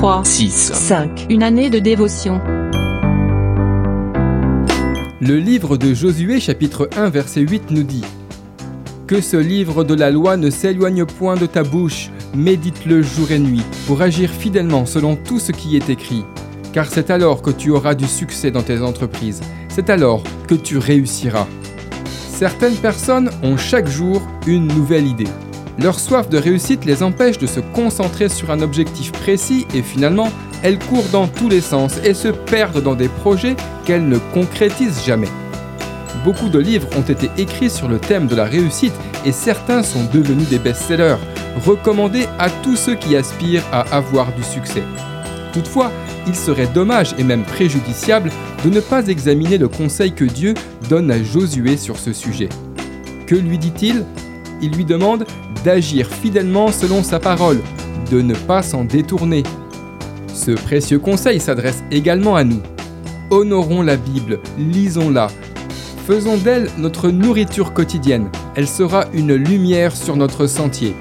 3, 6. 5. Une année de dévotion. Le livre de Josué chapitre 1 verset 8 nous dit Que ce livre de la loi ne s'éloigne point de ta bouche, médite-le jour et nuit, pour agir fidèlement selon tout ce qui est écrit. Car c'est alors que tu auras du succès dans tes entreprises, c'est alors que tu réussiras. Certaines personnes ont chaque jour une nouvelle idée. Leur soif de réussite les empêche de se concentrer sur un objectif précis et finalement, elles courent dans tous les sens et se perdent dans des projets qu'elles ne concrétisent jamais. Beaucoup de livres ont été écrits sur le thème de la réussite et certains sont devenus des best-sellers, recommandés à tous ceux qui aspirent à avoir du succès. Toutefois, il serait dommage et même préjudiciable de ne pas examiner le conseil que Dieu donne à Josué sur ce sujet. Que lui dit-il? Il lui demande d'agir fidèlement selon sa parole, de ne pas s'en détourner, ce précieux conseil s'adresse également à nous. Honorons la Bible, lisons-la. Faisons d'elle notre nourriture quotidienne. Elle sera une lumière sur notre sentier.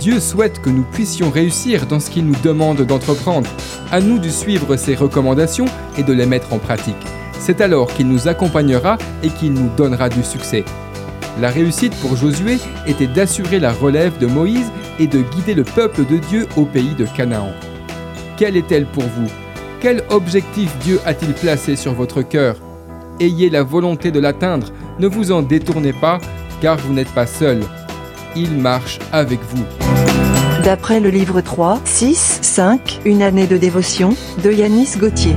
Dieu souhaite que nous puissions réussir dans ce qu'il nous demande d'entreprendre. À nous de suivre ses recommandations et de les mettre en pratique. C'est alors qu'il nous accompagnera et qu'il nous donnera du succès. La réussite pour Josué était d'assurer la relève de Moïse et de guider le peuple de Dieu au pays de Canaan. Quelle est-elle pour vous? Quel objectif Dieu a-t-il placé sur votre cœur? Ayez la volonté de l'atteindre, ne vous en détournez pas, car vous n'êtes pas seul. Il marche avec vous. D'après le livre 3, 6, 5, Une année de dévotion, de Yanis Gauthier.